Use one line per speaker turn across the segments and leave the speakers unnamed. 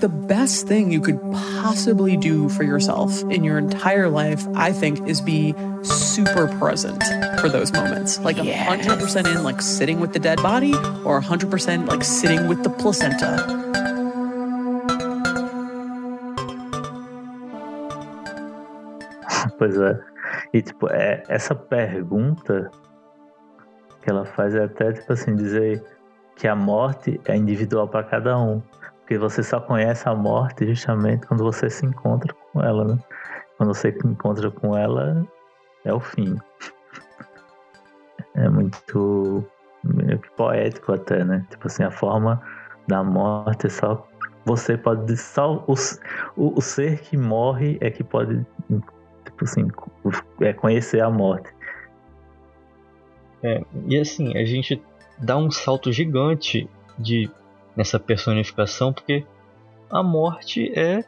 the best thing you could possibly do for yourself in your entire life, I think, is be super present for those moments. Like
Yes.
100% in, like sitting with the dead body, or 100% like sitting with the placenta.
Pois é. E, tipo, é, essa pergunta que ela faz é até, tipo assim, dizer que a morte é individual para cada um. Porque você só conhece a morte justamente quando você se encontra com ela, né? Quando você se encontra com ela, é o fim. É muito meio que poético até, né? Tipo assim, a forma da morte é só. Você pode. Só o, o, o ser que morre é que pode tipo assim, é conhecer a morte.
É, e assim, a gente dá um salto gigante de nessa personificação, porque a morte é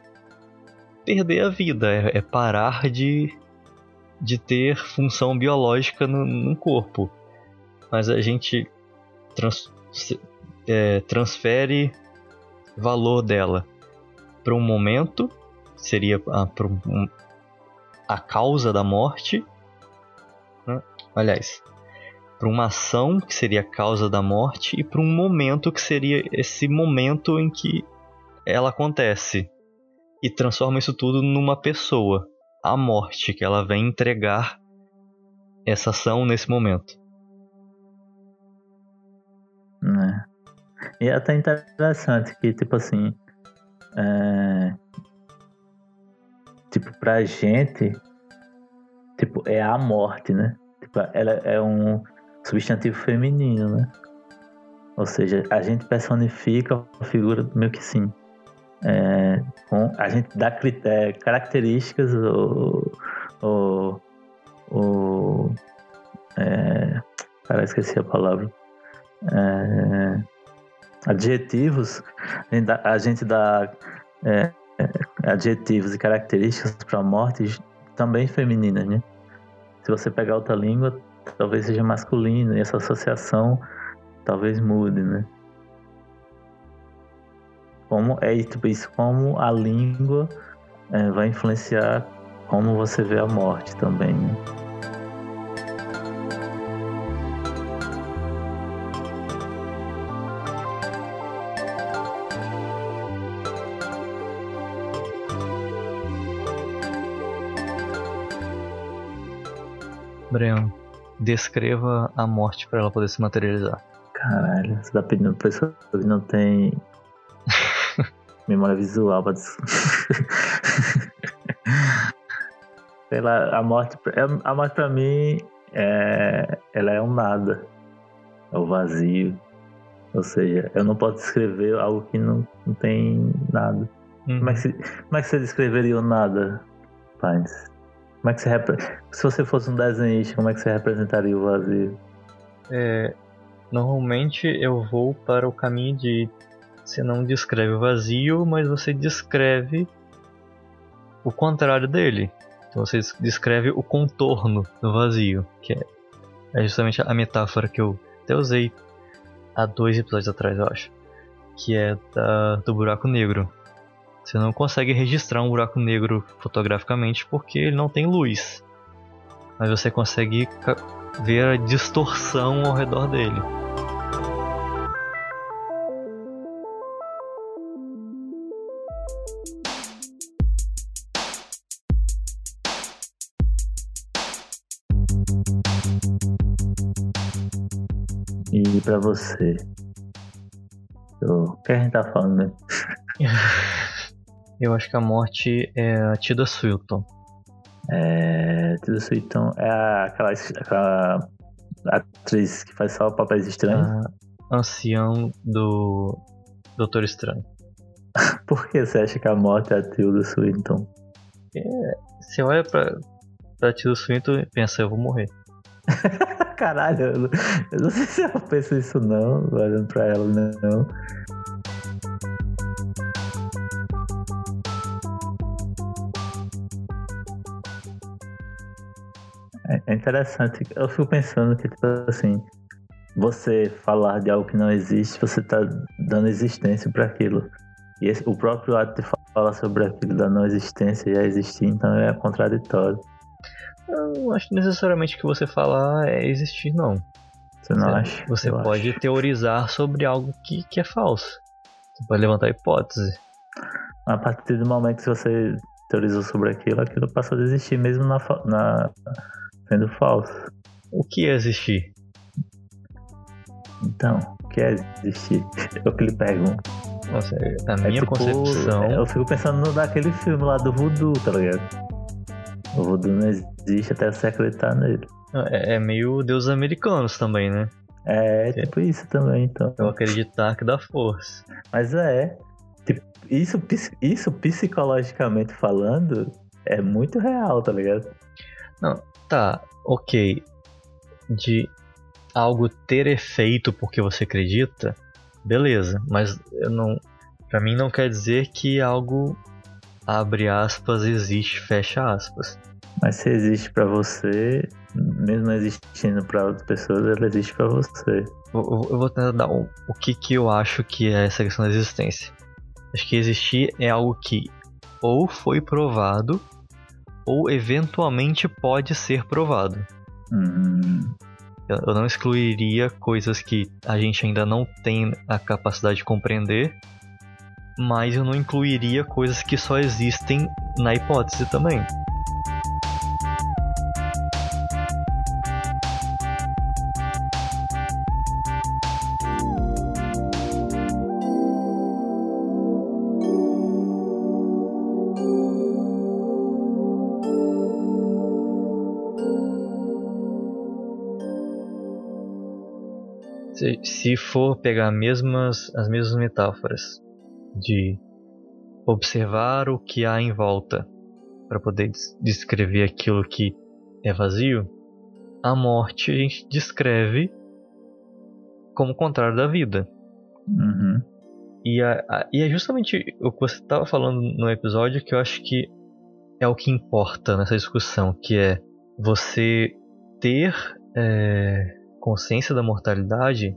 perder a vida, é, é parar de, de ter função biológica no, no corpo. Mas a gente trans, é, transfere valor dela para um momento, seria para um, a causa da morte, né? aliás, para uma ação que seria a causa da morte e para um momento que seria esse momento em que ela acontece e transforma isso tudo numa pessoa, a morte que ela vem entregar essa ação nesse momento.
É. E é até interessante que, tipo assim, é... tipo, pra gente, tipo, é a morte, né? Tipo, ela é um substantivo feminino, né? Ou seja, a gente personifica a figura meio que sim. É, com, a gente dá é, características ou, ou, ou é, cara, esqueci a palavra. É, adjetivos, a gente dá, a gente dá é, adjetivos e características para a morte também femininas, né? Se você pegar outra língua, talvez seja masculino e essa associação talvez mude, né? Como é tipo isso, como a língua é, vai influenciar como você vê a morte também. Né?
Descreva a morte para ela poder se materializar.
Caralho, você tá pedindo pra pessoa que não tem memória visual pra Sei lá, a morte, a morte pra mim é, ela é um nada. É o vazio. Ou seja, eu não posso descrever algo que não, não tem nada. É que se, como é que você descreveria o nada, Pines? Como é que você repre... Se você fosse um desenhista, como é que você representaria o vazio?
É, normalmente eu vou para o caminho de você não descreve o vazio, mas você descreve o contrário dele. Então você descreve o contorno do vazio, que é, é justamente a metáfora que eu até usei há dois episódios atrás, eu acho, que é da, do buraco negro. Você não consegue registrar um buraco negro fotograficamente porque ele não tem luz. Mas você consegue ver a distorção ao redor dele.
E pra você? O que a gente tá falando mesmo?
Eu acho que a morte é a Tilda Swinton.
É. Tilda Swinton é aquela, aquela atriz que faz só papéis estranhos.
A ancião do Doutor Estranho.
Por que você acha que a morte é a Tilda Swinton?
Você olha pra, pra Tilda Swinton e pensa, eu vou morrer.
Caralho, eu não, eu não sei se eu penso isso não, olhando pra ela, não. É- interessante, eu fico pensando que, tipo assim, você falar de algo que não existe, você tá dando existência para aquilo. E esse, o próprio ato de falar sobre aquilo da não existência já existir, então é contraditório.
Eu não acho necessariamente que você falar é existir, não.
Você não acha?
Você
Eu
pode
acho.
teorizar sobre algo que, que é falso. Você pode levantar hipótese.
A partir do momento que você teorizou sobre aquilo, aquilo passou a existir mesmo na, na sendo falso.
O que é existir?
Então, o que é existir? Eu que lhe pergunto.
Nossa, a
É
minha
tipo,
concepção.
Eu fico pensando no daquele filme lá do voodoo, tá ligado? O voodoo não existe até você acreditar nele.
É, é meio deuses americanos também, né?
É, tipo isso também, então.
Eu acreditar que dá força.
Mas é. Tipo, isso, isso psicologicamente falando é muito real, tá ligado?
Tá, ok. De algo ter efeito porque você acredita, beleza. Mas eu não. Pra mim não quer dizer que algo abre aspas existe, fecha aspas.
Mas se existe pra você, mesmo existindo pra outras pessoas, ela existe pra você.
Eu, eu- vou tentar dar o, o que, que eu acho que é essa questão da existência. Acho que existir é algo que ou foi provado ou eventualmente pode ser provado.
Hum,
Eu eu não excluiria coisas que a gente ainda não tem a capacidade de compreender, mas eu não incluiria coisas que só existem na hipótese também. Se, se for pegar mesmas, as mesmas metáforas de observar o que há em volta para poder des- descrever aquilo que é vazio, a morte a gente descreve como o contrário da vida.
uhum,
E, a- a- e é justamente o que você estava falando no episódio que eu acho que é o que importa nessa discussão, que é você ter é, consciência da mortalidade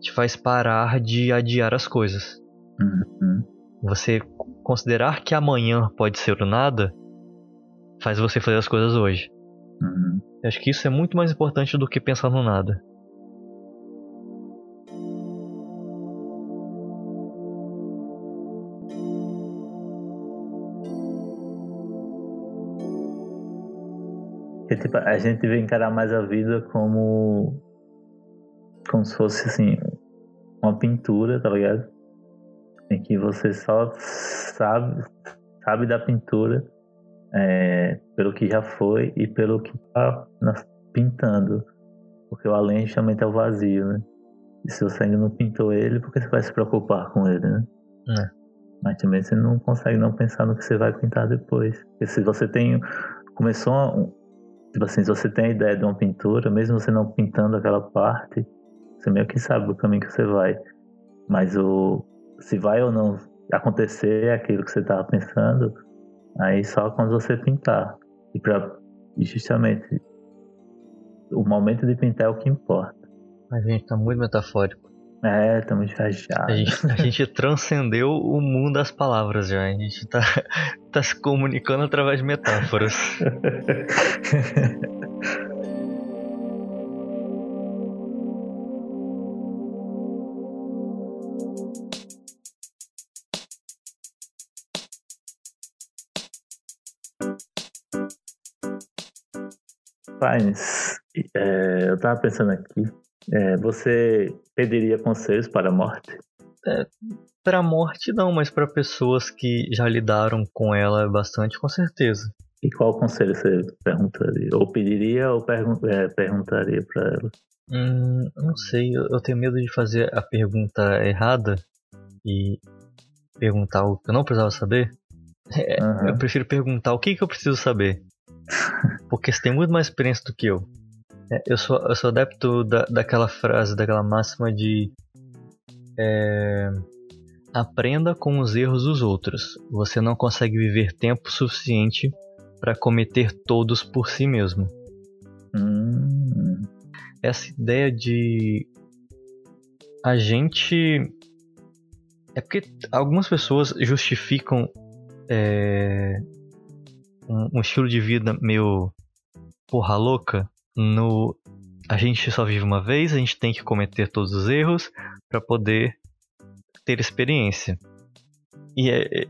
te faz parar de adiar as coisas.
uhum.
Você considerar que amanhã pode ser o nada faz você fazer as coisas hoje.
uhum.
Eu acho que isso é muito mais importante do que pensar no nada.
Porque, tipo, a gente vê encarar mais a vida como. como se fosse assim. uma pintura, tá ligado? Em que você só sabe, sabe da pintura é, pelo que já foi e pelo que tá pintando. Porque o além justamente é o vazio, né? E se você ainda não pintou ele, por que você vai se preocupar com ele, né?
É.
Mas também você não consegue não pensar no que você vai pintar depois. Porque se você tem. Começou Tipo assim, se você tem a ideia de uma pintura, mesmo você não pintando aquela parte, você meio que sabe o caminho que você vai. Mas o se vai ou não acontecer aquilo que você estava pensando, aí só quando você pintar. E para justamente o momento de pintar é o que importa.
A gente tá muito metafórico.
É, estamos
A
viajados.
gente, a gente transcendeu o mundo das palavras já. A gente tá, tá se comunicando através de metáforas.
Paz, é, eu tava pensando aqui, é, você pediria conselhos para a morte?
Pra morte, não, mas pra pessoas que já lidaram com ela bastante, com certeza.
E qual conselho você perguntaria? Ou pediria ou pergun é, perguntaria para ela?
Hum, não sei, eu tenho medo de fazer a pergunta errada e perguntar o que eu não precisava saber. É,
Aham.
Eu prefiro perguntar o que, que eu preciso saber. Porque você tem muito mais experiência do que eu. É, eu, sou, eu sou adepto da, daquela frase, daquela máxima de. é, aprenda com os erros dos outros. Você não consegue viver tempo suficiente para cometer todos por si mesmo.
Hum,
essa ideia de a gente É porque algumas pessoas justificam é, um, um, estilo de vida meio porra louca no a gente só vive uma vez, a gente tem que cometer todos os erros para poder ter experiência. E é,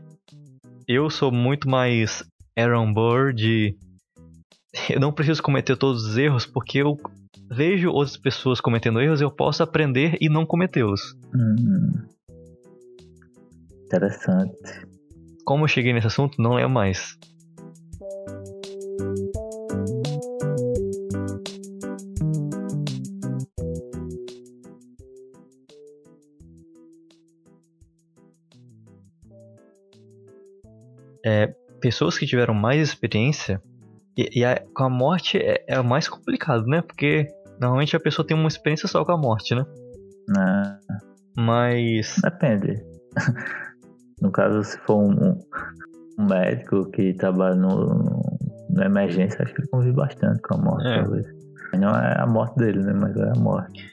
eu sou muito mais Aaron Burr de eu não preciso cometer todos os erros porque eu vejo outras pessoas cometendo erros, eu posso aprender e não cometê-los.
Hum. Interessante.
Como eu cheguei nesse assunto, não é mais. Pessoas que tiveram mais experiência e, e a, com a morte é, é mais complicado, né? Porque normalmente a pessoa tem uma experiência só com a morte, né?
Não.
Mas.
Depende. no caso, se for um, um médico que trabalha no, no emergência, acho que ele convive bastante com a morte, é. talvez. Não é a morte dele, né? Mas é a morte.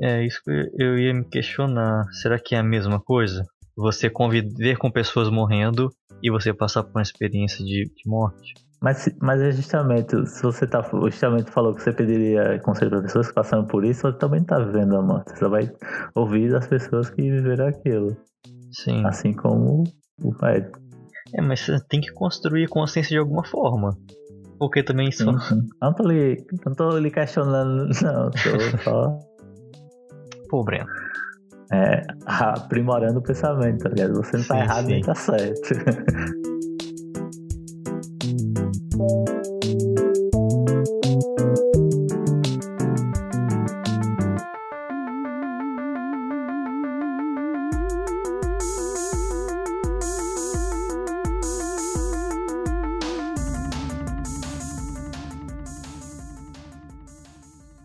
É isso que eu ia me questionar. Será que é a mesma coisa? Você conviver com pessoas morrendo e você passar por uma experiência de, de morte?
Mas, mas é justamente, se você tá, justamente falou que você pediria conselho para pessoas que passaram por isso, você também está vivendo a morte. Você vai ouvir das pessoas que viveram aquilo.
Sim.
Assim como o pai.
É, mas você tem que construir consciência de alguma forma. Porque também isso.
Sim, sim. Não tô lhe, não tô lhe questionando, não. Tô só.
Pô, Breno.
É, aprimorando o pensamento, tá ligado? Você não tá sim, errado sim. nem tá certo.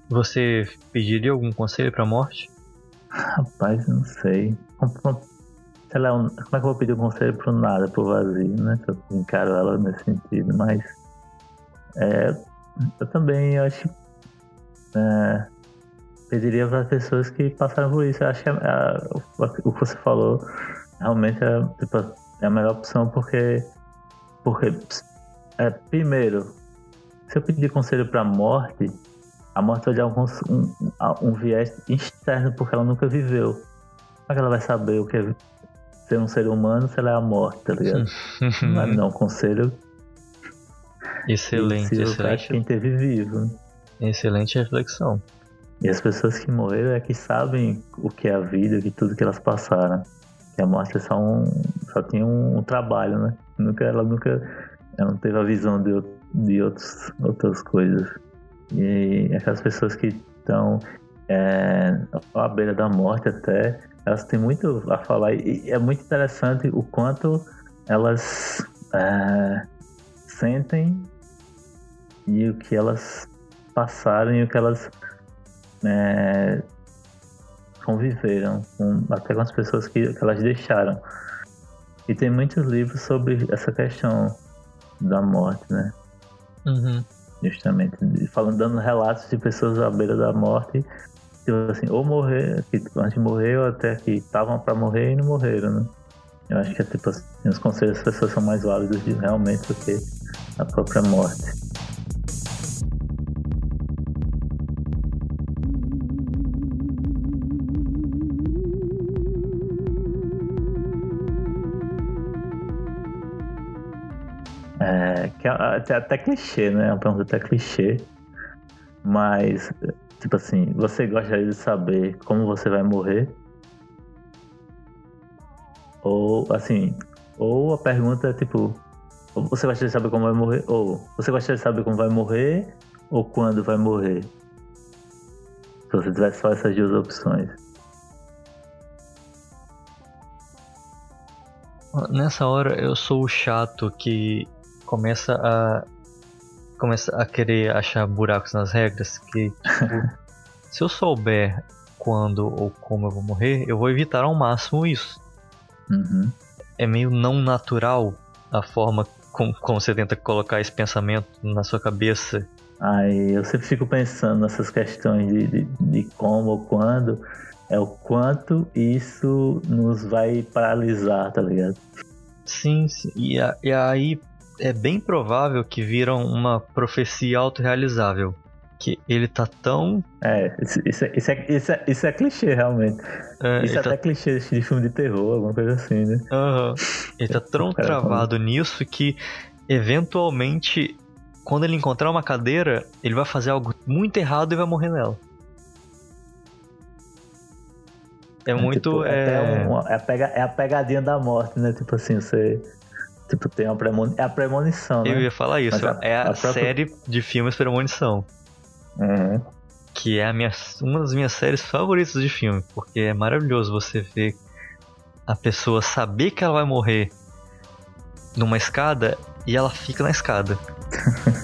Você pediria algum conselho pra morte?
Rapaz, não sei. Sei lá, como é que eu vou pedir um conselho pro nada, pro vazio, né? Eu encaro ela nesse sentido, mas. É, eu também acho. É, pediria para as pessoas que passaram por isso. Eu acho que o que você falou realmente é, tipo, é a melhor opção porque. Porque. É, primeiro, se eu pedir conselho pra morte a morte vai dar um, um, viés externo porque ela nunca viveu. Como é que ela vai saber o que é ser um ser humano se ela é a morte, tá ligado? Mas não, conselho.
Excelente, excelente.
Quem teve vivo.
Excelente reflexão.
E as pessoas que morreram é que sabem o que é a vida, que tudo que elas passaram. Que a morte é só um. só tinha um, um trabalho, né? Nunca, ela nunca. Ela não teve a visão de, de outros, outras coisas. E aquelas pessoas que estão é, à beira da morte até, elas têm muito a falar. E é muito interessante o quanto elas é, sentem e o que elas passaram e o que elas é, conviveram, com, até com as pessoas que, que elas deixaram. E tem muitos livros sobre essa questão da morte, né?
Uhum
justamente. Falando dando relatos de pessoas à beira da morte tipo assim ou morrer que antes de morrer ou até que estavam para morrer e não morreram né? Eu acho que é tipo assim, os conselhos das pessoas são mais válidos realmente do que a própria morte até, até clichê, né? É uma pergunta até clichê. Mas, tipo assim, você gostaria de saber como você vai morrer? Ou, assim, ou a pergunta é tipo, você gostaria de saber como vai morrer? Ou você gostaria de saber como vai morrer? Ou quando vai morrer? Se você tivesse só essas duas opções.
Nessa hora eu sou o chato que começa a começa a querer achar buracos nas regras que tipo, se eu souber quando ou como eu vou morrer, eu vou evitar ao máximo isso.
Uhum.
É meio não natural a forma como, como você tenta colocar esse pensamento na sua cabeça.
Ai, eu sempre fico pensando nessas questões de, de, de como ou quando. é o quanto isso nos vai paralisar, tá ligado?
Sim, sim. E, a, e aí é bem provável que viram uma profecia autorrealizável. Que ele tá tão.
É, isso, isso, é, isso, é, isso, é, isso é clichê, realmente.
É,
isso é
ele
até clichê de filme de terror, alguma coisa assim, né?
tá, Aham. ele tá tão
O cara
travado nisso que, eventualmente, quando ele encontrar uma cadeira, ele vai fazer algo muito errado e vai morrer nela. É muito.
Tipo,
é...
até uma- é, a pega, é a pegadinha da morte, né? Tipo assim, você. Tipo, tem uma premonição. É a premonição, né?
Eu ia falar isso,
a-
é a,
a própria-
série de filmes Premonição.
Uhum.
Que é a minha, uma das minhas séries favoritas de filme. Porque é maravilhoso você ver a pessoa saber que ela vai morrer numa escada e ela fica na escada.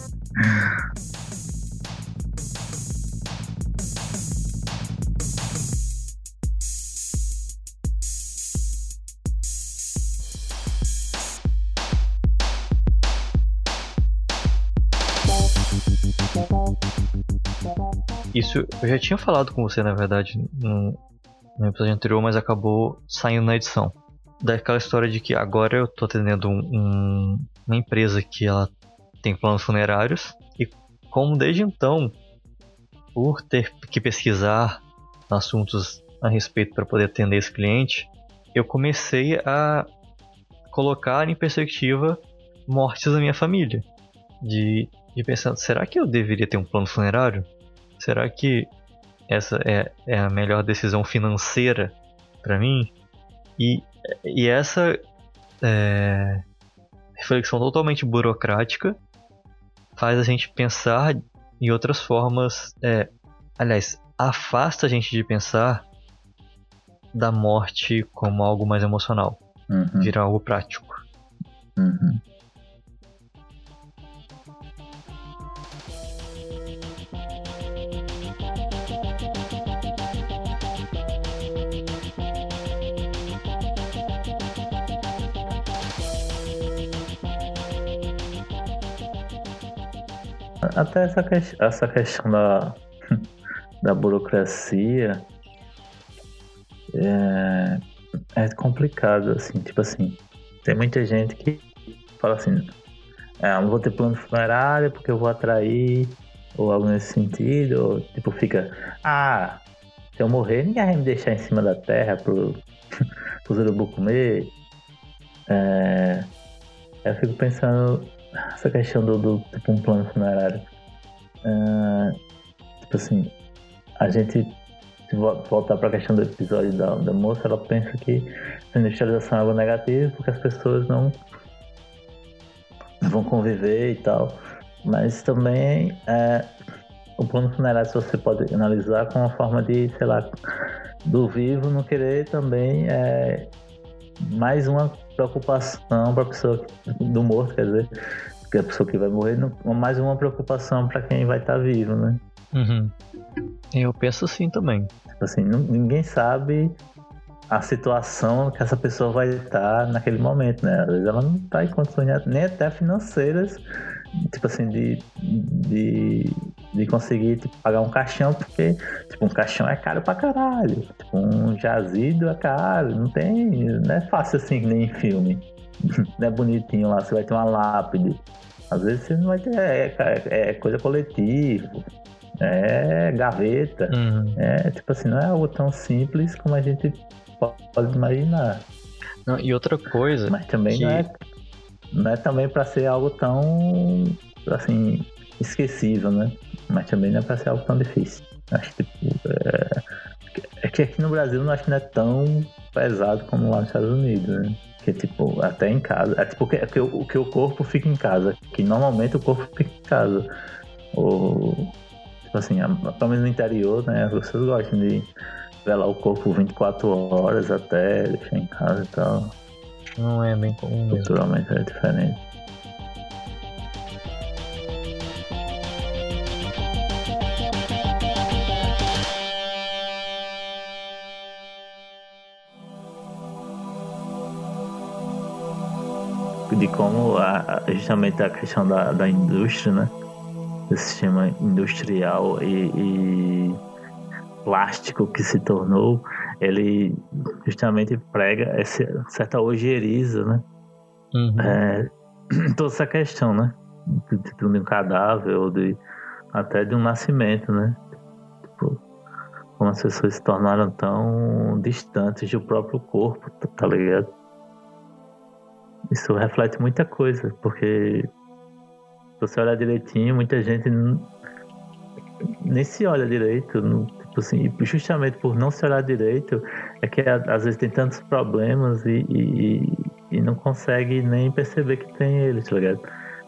Eu já tinha falado com você, na verdade, no, no episódio anterior, mas acabou saindo na edição. Daquela história de que agora eu tô atendendo um- um- uma empresa que ela tem planos funerários e como desde então, por ter que pesquisar assuntos a respeito para poder atender esse cliente, eu comecei a colocar em perspectiva mortes da minha família. De, de pensar, será que eu deveria ter um plano funerário? Será que essa é, é a melhor decisão financeira para mim? E, e essa é, reflexão totalmente burocrática faz a gente pensar em outras formas. É, aliás, afasta a gente de pensar da morte como algo mais emocional,
Uhum.
virar algo prático.
Uhum. Até essa, ques- essa questão da, da burocracia é, é complicado, assim, tipo assim, tem muita gente que fala assim, eu não vou ter plano funerário porque eu vou atrair, ou algo nesse sentido, ou tipo, fica, ah, se eu morrer, ninguém vai me deixar em cima da terra pro, pro urubu comer. É, eu fico pensando essa questão do, do tipo um plano funerário. É, tipo assim, a gente se vo- voltar para a questão do episódio da, da moça, ela pensa que a industrialização é algo negativo porque as pessoas não vão conviver e tal. Mas também é, o plano funerário você pode analisar como uma forma de, sei lá, do vivo não querer também é, mais uma preocupação para a pessoa do morto, quer dizer, que a pessoa que vai morrer, não- mais uma preocupação para quem vai estar vivo, né?
Uhum. Eu penso assim também.
Assim, ninguém sabe a situação que essa pessoa vai estar naquele momento, né? Às vezes ela não está em condições nem até financeiras, tipo assim, de, de, de conseguir tipo, pagar um caixão, porque tipo, um caixão é caro pra caralho. Tipo, um jazido é caro, não tem. Não é fácil assim nem em filme. não é bonitinho lá, você vai ter uma lápide. Às vezes você não vai ter. É, é- é coisa coletiva, é gaveta.
Uhum.
É, tipo assim, não é algo tão simples como a gente po- pode imaginar.
Não, e outra coisa,
Mas também
que-
não é, não é também para ser algo tão, assim, esquecível, né? Mas também não é para ser algo tão difícil. Acho que, tipo, é, é que aqui no Brasil não acho que não é tão pesado como lá nos Estados Unidos, né? Que, tipo, até em casa. É tipo que, que, o, que o corpo fica em casa. Que normalmente o corpo fica em casa. Ou, tipo assim, pelo menos no interior, né? As pessoas gostam de velar o corpo 24 horas até deixar em casa e tal.
Não é bem comum mesmo.
Culturalmente é diferente. De como a, justamente a questão da, da indústria, né? Esse sistema industrial e, e plástico que se tornou, ele justamente prega essa certa ojeriza, né? Uhum. É, toda essa questão, né? De, de, um cadáver ou de até de um nascimento, né? Tipo, como as pessoas se tornaram tão distantes do próprio corpo, tá, tá ligado? Isso reflete muita coisa, porque se você olhar direitinho, muita gente nem se olha direito, não, assim, justamente por não se olhar direito, é que às vezes tem tantos problemas e, e, e não consegue nem perceber que tem eles, tá ligado?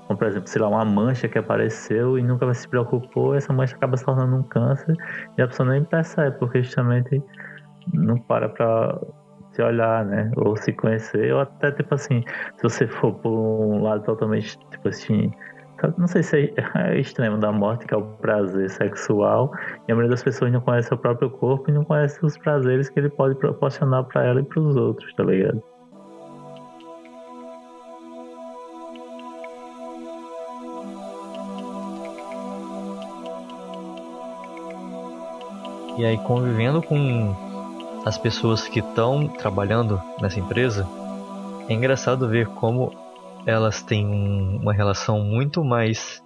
Como, por exemplo, sei lá, uma mancha que apareceu e nunca se preocupou, essa mancha acaba se tornando um câncer e a pessoa nem percebe, porque justamente não para pra se olhar, né? Ou se conhecer, ou até, tipo assim, se você for por um lado totalmente, tipo assim, não sei se é extremo da morte, que é o prazer sexual, e a maioria das pessoas não conhece o próprio corpo e não conhece os prazeres que ele pode proporcionar para ela e para os outros, tá ligado?
E aí, convivendo com as pessoas que estão trabalhando nessa empresa, é engraçado ver como elas têm uma relação muito mais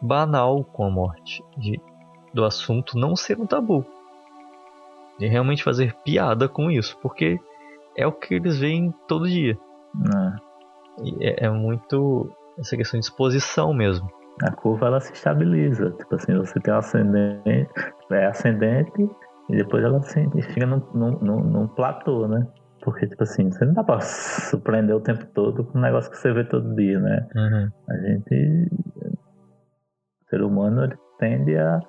banal com a morte, de, do assunto não ser um tabu, de realmente fazer piada com isso, porque é o que eles veem todo dia. É. é, é muito essa questão de exposição mesmo.
A curva ela se estabiliza, tipo assim, você tem um ascendente, é ascendente e depois ela assim, fica num, num, num platô, né? Porque, tipo assim, você não dá pra surpreender o tempo todo com um negócio que você vê todo dia, né? Uhum. A gente. O ser humano ele tende a,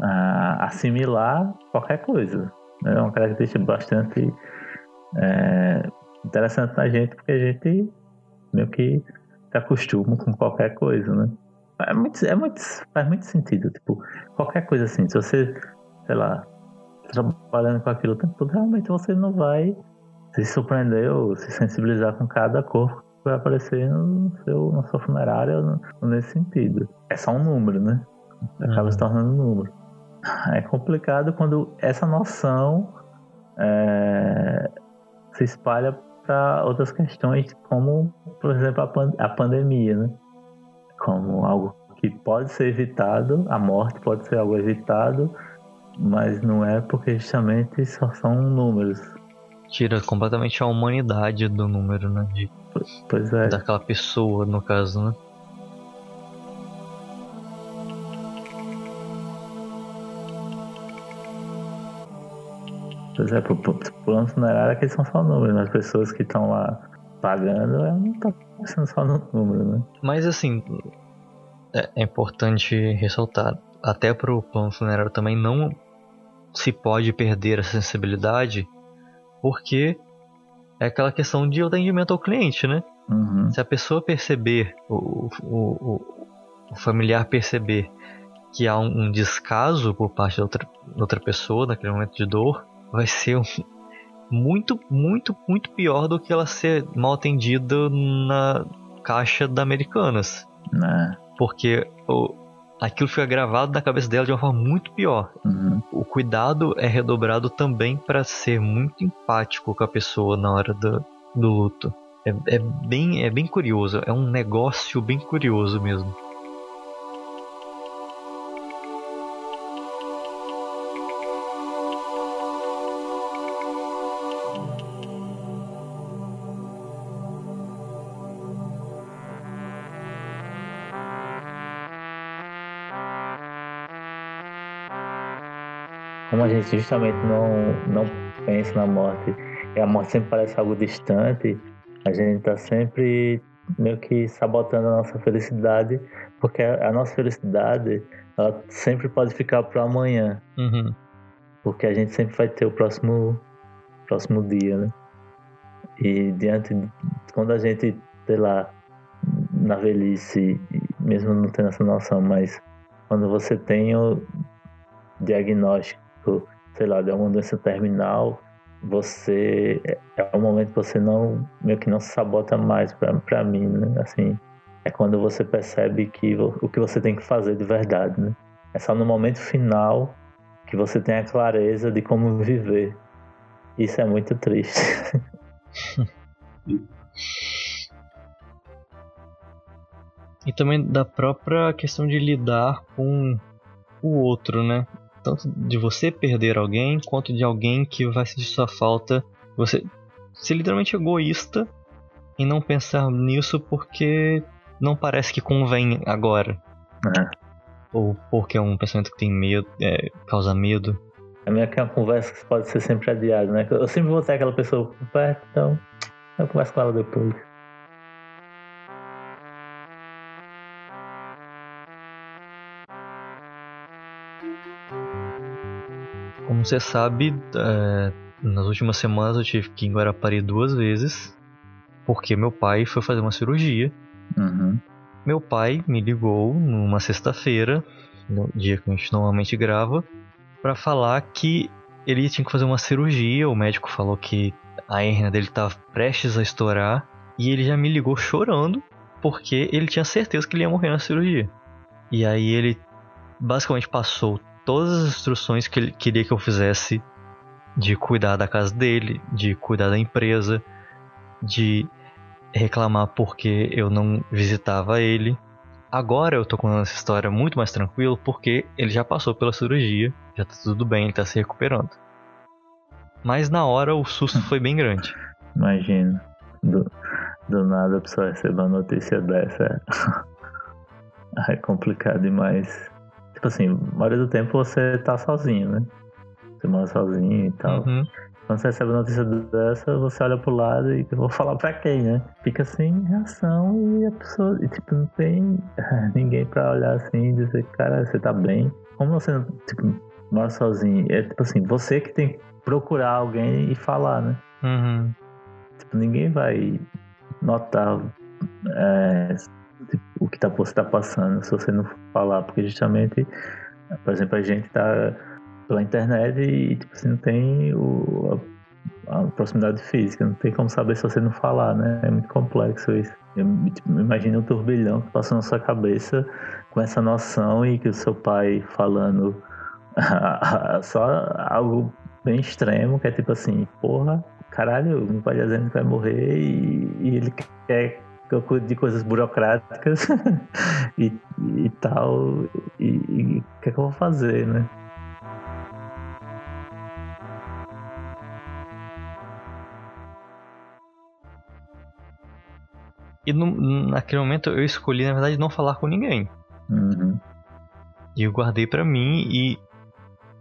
a assimilar qualquer coisa. Né? É uma característica bastante é, interessante na gente, porque a gente meio que se acostuma com qualquer coisa, né? É muito, é muito, faz muito sentido. Tipo, qualquer coisa assim, se você, sei lá, trabalhando com aquilo o tempo todo, realmente você não vai se surpreender ou se sensibilizar com cada corpo que vai aparecer no seu, na sua funerária nesse sentido. É só um número, né? Acaba uhum. se tornando um número. É complicado quando essa noção é, se espalha para outras questões, como, por exemplo, a, pan a pandemia, né? Como algo que pode ser evitado, a morte pode ser algo evitado, mas não é porque justamente só são números.
Tira completamente a humanidade do número, né? De,
pois é.
Daquela pessoa, no caso, né?
Pois é, pro, pro plano funerário é que são só números, mas as pessoas que estão lá pagando, ela não tá pensando só no número, né?
Mas assim, é, é importante ressaltar, até pro plano funerário também não se pode perder a sensibilidade, porque é aquela questão de atendimento ao cliente, né? Uhum. Se a pessoa perceber, o, o, o, familiar perceber que há um, descaso por parte da outra, outra pessoa naquele momento de dor, vai ser um, muito, muito, muito pior do que ela ser mal atendida na caixa da Americanas.
Né?
Porque o, aquilo fica gravado na cabeça dela de uma forma muito pior. Uhum. O cuidado é redobrado também para ser muito empático com a pessoa na hora do, do luto. É, é, bem, é bem curioso, é um negócio bem curioso mesmo.
Gente justamente não, não pensa na morte, e a morte sempre parece algo distante, a gente está sempre meio que sabotando a nossa felicidade, porque a, nossa felicidade ela sempre pode ficar para amanhã, uhum. porque a gente sempre vai ter o próximo próximo dia, né? E diante de, quando a gente, sei lá, na velhice, mesmo não tendo essa noção, mas quando você tem o diagnóstico sei lá, de uma doença terminal, você é um momento que você não meio que não se sabota mais para mim, né? Assim, é quando você percebe que o que você tem que fazer de verdade, né? É só no momento final que você tenha clareza de como viver. Isso é muito triste.
e também da própria questão de lidar com o outro, né? Tanto de você perder alguém, quanto de alguém que vai sentir sua falta. Você ser literalmente egoísta em não pensar nisso porque não parece que convém agora.
É.
Ou porque é um pensamento que tem medo, é, causa medo.
A minha é uma conversa que pode ser sempre adiada, né? Eu sempre vou ter aquela pessoa por perto, então eu converso com ela depois.
Como você sabe, é, nas últimas semanas eu tive que ir em Guarapari duas vezes, porque meu pai foi fazer uma cirurgia.
Uhum.
Meu pai me ligou numa sexta-feira, no dia que a gente normalmente grava, para falar que ele tinha que fazer uma cirurgia. O médico falou que a hernia dele estava prestes a estourar e ele já me ligou chorando porque ele tinha certeza que ele ia morrer na cirurgia. E aí ele basicamente passou todas as instruções que ele queria que eu fizesse de cuidar da casa dele, de cuidar da empresa, de reclamar porque eu não visitava ele. Agora eu tô contando essa história muito mais tranquilo porque ele já passou pela cirurgia, já tá tudo bem, ele tá se recuperando. Mas na hora o susto foi bem grande.
Imagina, do, do nada a pessoa receber uma notícia dessa. é complicado demais. Tipo assim, a maioria do tempo você tá sozinho, né? Você mora sozinho e tal.
Uhum.
Quando você recebe uma notícia dessa, você olha pro lado e vou falar pra quem, né? Fica sem reação e a pessoa, e, tipo, não tem ninguém pra olhar assim e dizer, cara, você tá bem. Como você tipo, mora sozinho? É tipo assim, você que tem que procurar alguém e falar, né?
Uhum.
Tipo, ninguém vai notar é, tipo, o que tá, você tá passando se você não falar, porque justamente, por exemplo, a gente tá pela internet e tipo, você não tem o, a, a, proximidade física, não tem como saber se você não falar, né? É muito complexo isso. Eu tipo, um turbilhão que passou na sua cabeça com essa noção e que o seu pai falando só algo bem extremo, que é tipo assim, porra, caralho, meu pai dizendo que vai morrer e, e ele quer que eu cuide de coisas burocráticas e, e tal, e o que é que eu vou fazer, né?
E no, naquele momento eu escolhi, na verdade, não falar com ninguém.
Uhum.
E eu guardei para mim e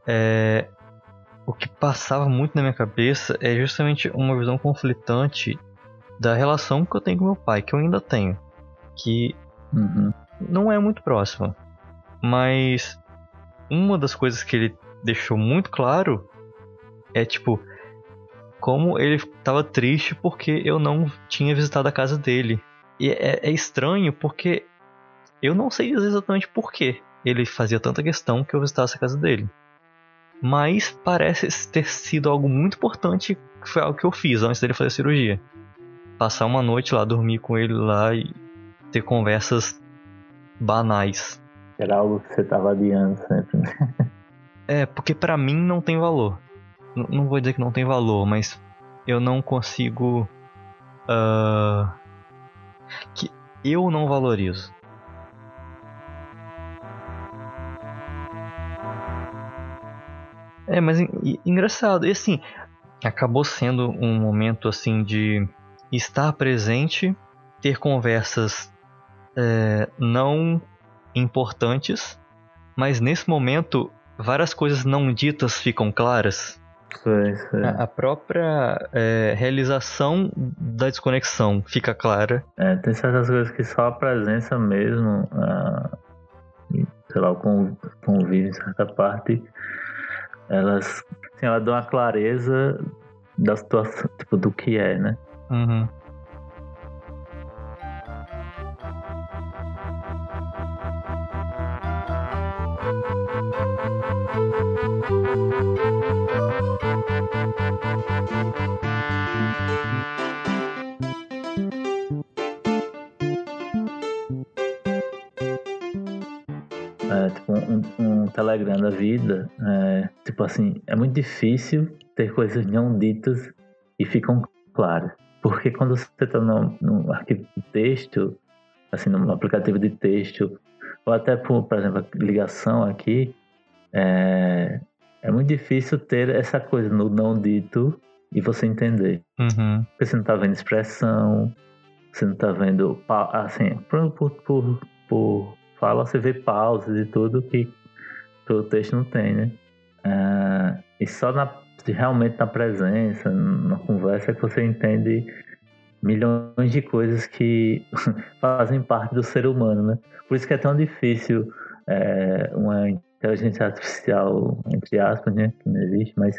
é, o que passava muito na minha cabeça é justamente uma visão conflitante da relação que eu tenho com meu pai, que eu ainda tenho, que
uhum.
não é muito próxima. Mas uma das coisas que ele deixou muito claro é tipo como ele estava triste porque eu não tinha visitado a casa dele e é, é estranho porque eu não sei exatamente por que ele fazia tanta questão que eu visitasse a casa dele. Mas parece ter sido algo muito importante, que foi algo que eu fiz antes dele fazer a cirurgia. Passar uma noite lá, dormir com ele lá e ter conversas banais.
Era algo que você estava adiando sempre, né?
É, porque para mim não tem valor. N não vou dizer que não tem valor, mas eu não consigo. Uh, que eu não valorizo. É, mas engraçado. E assim, acabou sendo um momento assim de estar presente, ter conversas é, não importantes, mas nesse momento várias coisas não ditas ficam claras.
Foi, foi.
A própria é, realização da desconexão fica clara.
É, tem certas coisas que só a presença mesmo, sei lá, o convívio em certa parte, elas, assim, ela dá uma clareza da situação, tipo, do que é, né?
Uhum.
É, tipo, um, um, Telegram da vida, é, tipo assim, é muito difícil ter coisas não ditas e ficam claras. Porque quando você está no, no, arquivo de texto, assim, no aplicativo de texto, ou até por, por exemplo, ligação aqui, é, é muito difícil ter essa coisa no não dito e você entender.
Uhum.
Porque você não está vendo expressão, você não está vendo, assim, por, por, por, por fala, você vê pausas e tudo que o texto não tem, né? Uh, e só na, realmente na presença, na conversa, que você entende milhões de coisas que fazem parte do ser humano, né? Por isso que é tão difícil é, uma inteligência artificial, entre aspas, né? Que não existe, mas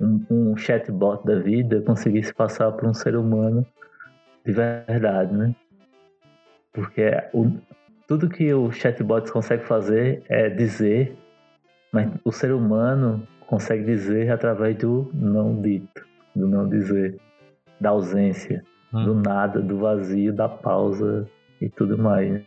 um, um chatbot da vida conseguir se passar por um ser humano de verdade, né? Porque o, tudo que o chatbot consegue fazer é dizer, mas o ser humano consegue dizer através do não dito, do não dizer, da ausência, hum. do nada, do vazio, da pausa e tudo mais.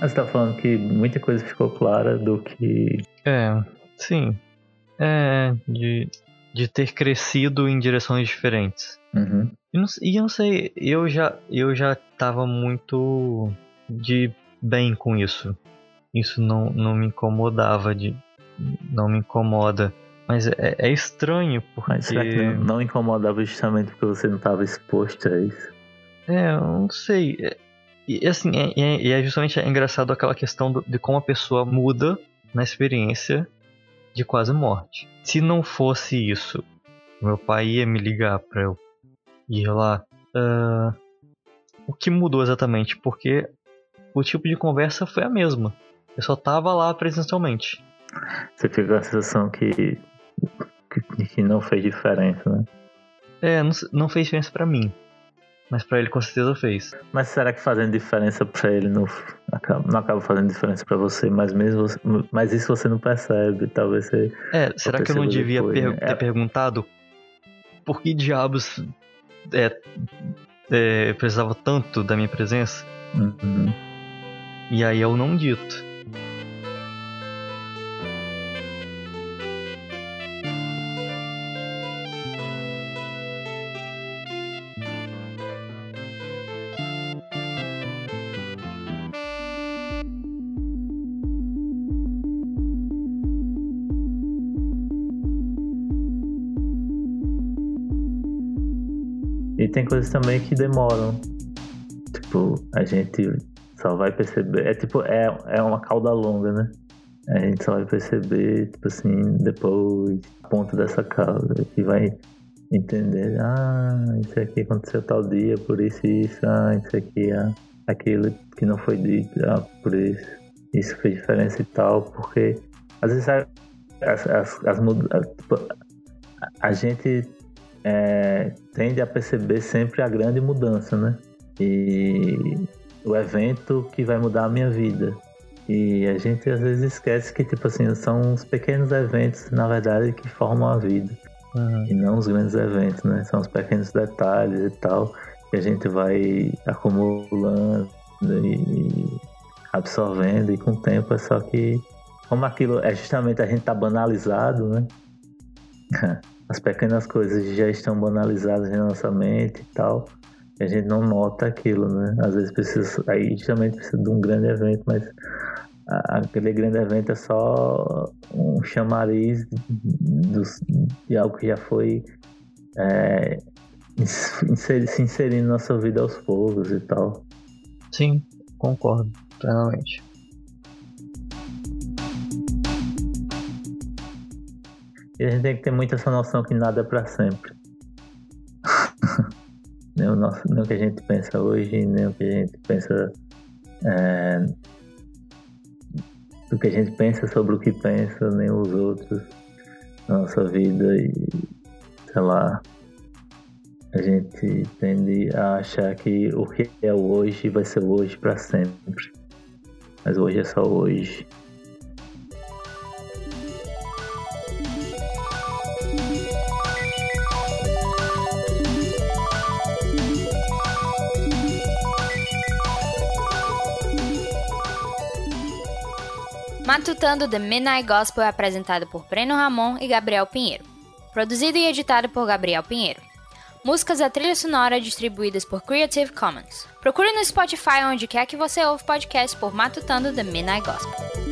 Você tá falando que muita coisa ficou clara do que.
É, sim. É, de, de ter crescido em direções diferentes.
Uhum.
E, não, e eu não sei, eu já, eu já tava muito de bem com isso. Isso não, não me incomodava, de, não me incomoda. Mas é, é estranho porque. Mas
será que não, não incomodava justamente porque você não estava exposto a isso?
É, eu não sei. É, e assim, é, é, é justamente é engraçado aquela questão do, de como a pessoa muda na experiência de quase morte. Se não fosse isso, meu pai ia me ligar para eu ir lá. Uh, o que mudou exatamente? Porque o tipo de conversa foi a mesma. Eu só tava lá presencialmente.
Você fica com a sensação que, que, que não fez diferença, né?
É, não, não fez diferença para mim. Mas para ele com certeza fez.
Mas será que fazendo diferença para ele não acaba, não acaba fazendo diferença para você? Mas mesmo você, mas isso você não percebe, talvez você.
É, será que eu não devia depois, per né? ter é. perguntado por que diabos é, é, precisava tanto da minha presença?
Uhum.
E aí eu não dito.
Coisas também que demoram. Tipo, a gente só vai perceber. É tipo, é, é uma cauda longa, né? A gente só vai perceber, tipo assim, depois, a ponta dessa cauda, que vai entender, ah, isso aqui aconteceu tal dia, por isso isso, ah, isso aqui, ah, aquilo que não foi dito, ah, por isso, isso fez diferença e tal, porque às vezes as, as, as, as tipo, a gente é, tende a perceber sempre a grande mudança, né? E o evento que vai mudar a minha vida. E a gente às vezes esquece que, tipo assim, são os pequenos eventos, na verdade, que formam a vida. Uhum. E não os grandes eventos, né? São os pequenos detalhes e tal, que a gente vai acumulando e absorvendo, e com o tempo é só que. Como aquilo é justamente a gente tá banalizado, né? as pequenas coisas já estão banalizadas na nossa mente e tal. E a gente não nota aquilo, né? Às vezes precisa, aí justamente precisa de um grande evento, mas aquele grande evento é só um chamariz de, algo que já foi é, inserir, se inserindo na nossa vida aos poucos e tal.
Sim, concordo plenamente.
E a gente tem que ter muito essa noção que nada é para sempre. nem, o nosso, nem o que a gente pensa hoje, nem o que a gente pensa. É, do que a gente pensa sobre o que pensa, nem os outros na nossa vida e sei lá. A gente tende a achar que o que é hoje vai ser hoje para sempre. Mas hoje é só hoje.
Matutando The Midnight Gospel é apresentado por Breno Ramon e Gabriel Pinheiro. Produzido e editado por Gabriel Pinheiro. Músicas da trilha sonora distribuídas por Creative Commons. Procure no Spotify onde quer que você ouve podcast por Matutando The Midnight Gospel.